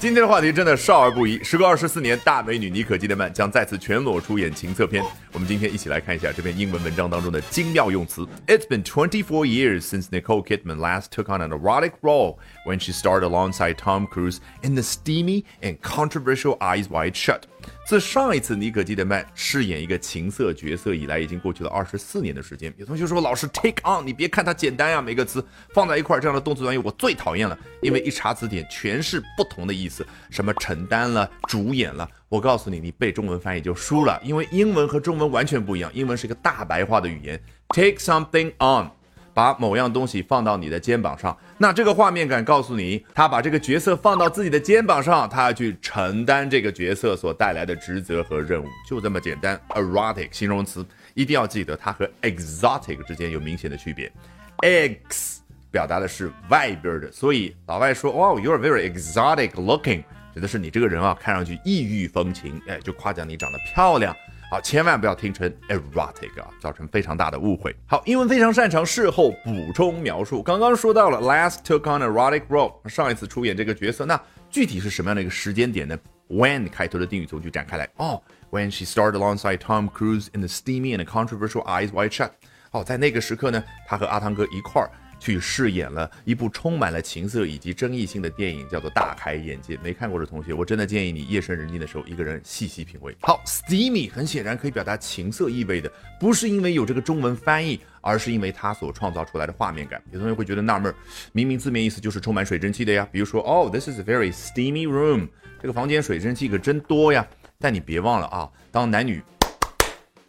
今天的话题真的少儿不宜。时隔二十四年，大美女妮可基德曼将再次全裸出演情色片。我们今天一起来看一下这篇英文文章当中的精妙用词。It's been 24 years since Nicole Kidman last took on an erotic role when she starred alongside Tom Cruise in the steamy and controversial Eyes Wide Shut. 自上一次妮可基德曼饰演一个情色角色以来，已经过去了二十四年的时间。有同学说：“老师，take on，你别看它简单呀，每个词放在一块儿，这样的动词短语我最讨厌了，因为一查词典全是不同的意思，什么承担了、主演了。我告诉你，你背中文翻译就输了，因为英文和中文完全不一样，英文是一个大白话的语言，take something on。”把某样东西放到你的肩膀上，那这个画面感告诉你，他把这个角色放到自己的肩膀上，他要去承担这个角色所带来的职责和任务，就这么简单。Erotic 形容词一定要记得，它和 exotic 之间有明显的区别。X 表达的是外边的，所以老外说，哇 you are very exotic looking，指的是你这个人啊，看上去异域风情，哎，就夸奖你长得漂亮。好，千万不要听成 erotic 啊，造成非常大的误会。好，英文非常擅长事后补充描述。刚刚说到了 last took on erotic role，上一次出演这个角色，那具体是什么样的一个时间点呢？When 开头的定语从句展开来，哦，When she starred alongside Tom Cruise in the steamy and controversial Eyes Wide Shut。哦，在那个时刻呢，她和阿汤哥一块儿。去饰演了一部充满了情色以及争议性的电影，叫做《大开眼界》。没看过的同学，我真的建议你夜深人静的时候，一个人细细品味。好，steamy 很显然可以表达情色意味的，不是因为有这个中文翻译，而是因为它所创造出来的画面感。有同学会觉得纳闷，明明字面意思就是充满水蒸气的呀。比如说，哦，this is a very steamy room，这个房间水蒸气可真多呀。但你别忘了啊，当男女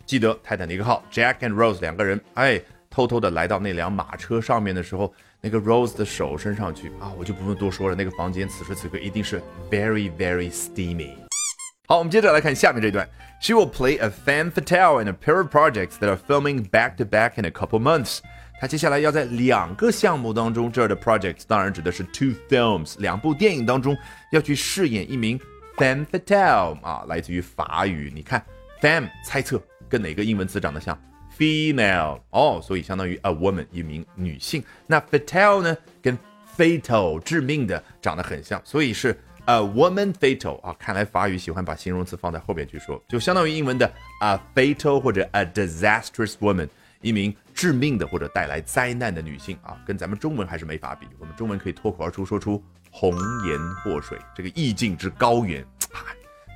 记得泰坦尼克号 Jack and Rose 两个人，哎。偷偷的来到那辆马车上面的时候，那个 Rose 的手伸上去啊，我就不用多说了。那个房间此时此刻一定是 very very steamy。好，我们接着来看下面这段。She will play a femme fatale in a pair of projects that are filming back to back in a couple months。她接下来要在两个项目当中，这儿的 projects 当然指的是 two films，两部电影当中要去饰演一名 femme fatale 啊，来自于法语。你看 femme，猜测跟哪个英文词长得像？female 哦，所以相当于 a woman 一名女性。那 fatal 呢，跟 fatal 致命的长得很像，所以是 a woman fatal 啊。看来法语喜欢把形容词放在后边去说，就相当于英文的 a fatal 或者 a disastrous woman，一名致命的或者带来灾难的女性啊。跟咱们中文还是没法比，我们中文可以脱口而出说出红颜祸水，这个意境之高远啊，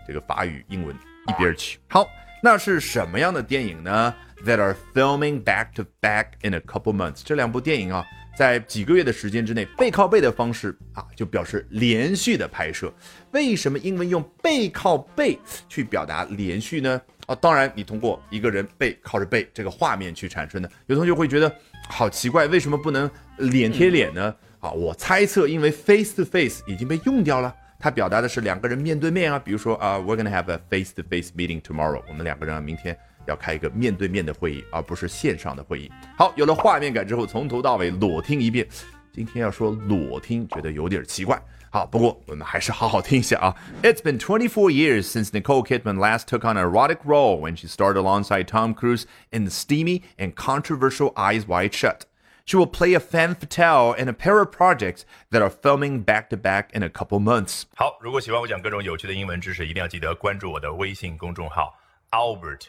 这个法语英文一边去。好，那是什么样的电影呢？that are filming back to back in a couple months。这两部电影啊，在几个月的时间之内，背靠背的方式啊，就表示连续的拍摄。为什么英文用背靠背去表达连续呢？啊，当然，你通过一个人背靠着背这个画面去产生的。有同学会觉得好奇怪，为什么不能脸贴脸呢？啊，我猜测，因为 face to face 已经被用掉了，它表达的是两个人面对面啊。比如说啊，we're gonna have a face to face meeting tomorrow。我们两个人啊，明天。要开一个面对面的会议，而不是线上的会议。好，有了画面感之后，从头到尾裸听一遍。今天要说裸听，觉得有点奇怪。好，不过我们还是好好听一下啊。It's been 24 years since Nicole Kidman last took on an erotic role when she starred alongside Tom Cruise in the steamy and controversial Eyes Wide Shut. She will play a femme fatale in a pair of projects that are filming back to back in a couple months. 好，如果喜欢我讲各种有趣的英文知识，一定要记得关注我的微信公众号 Albert。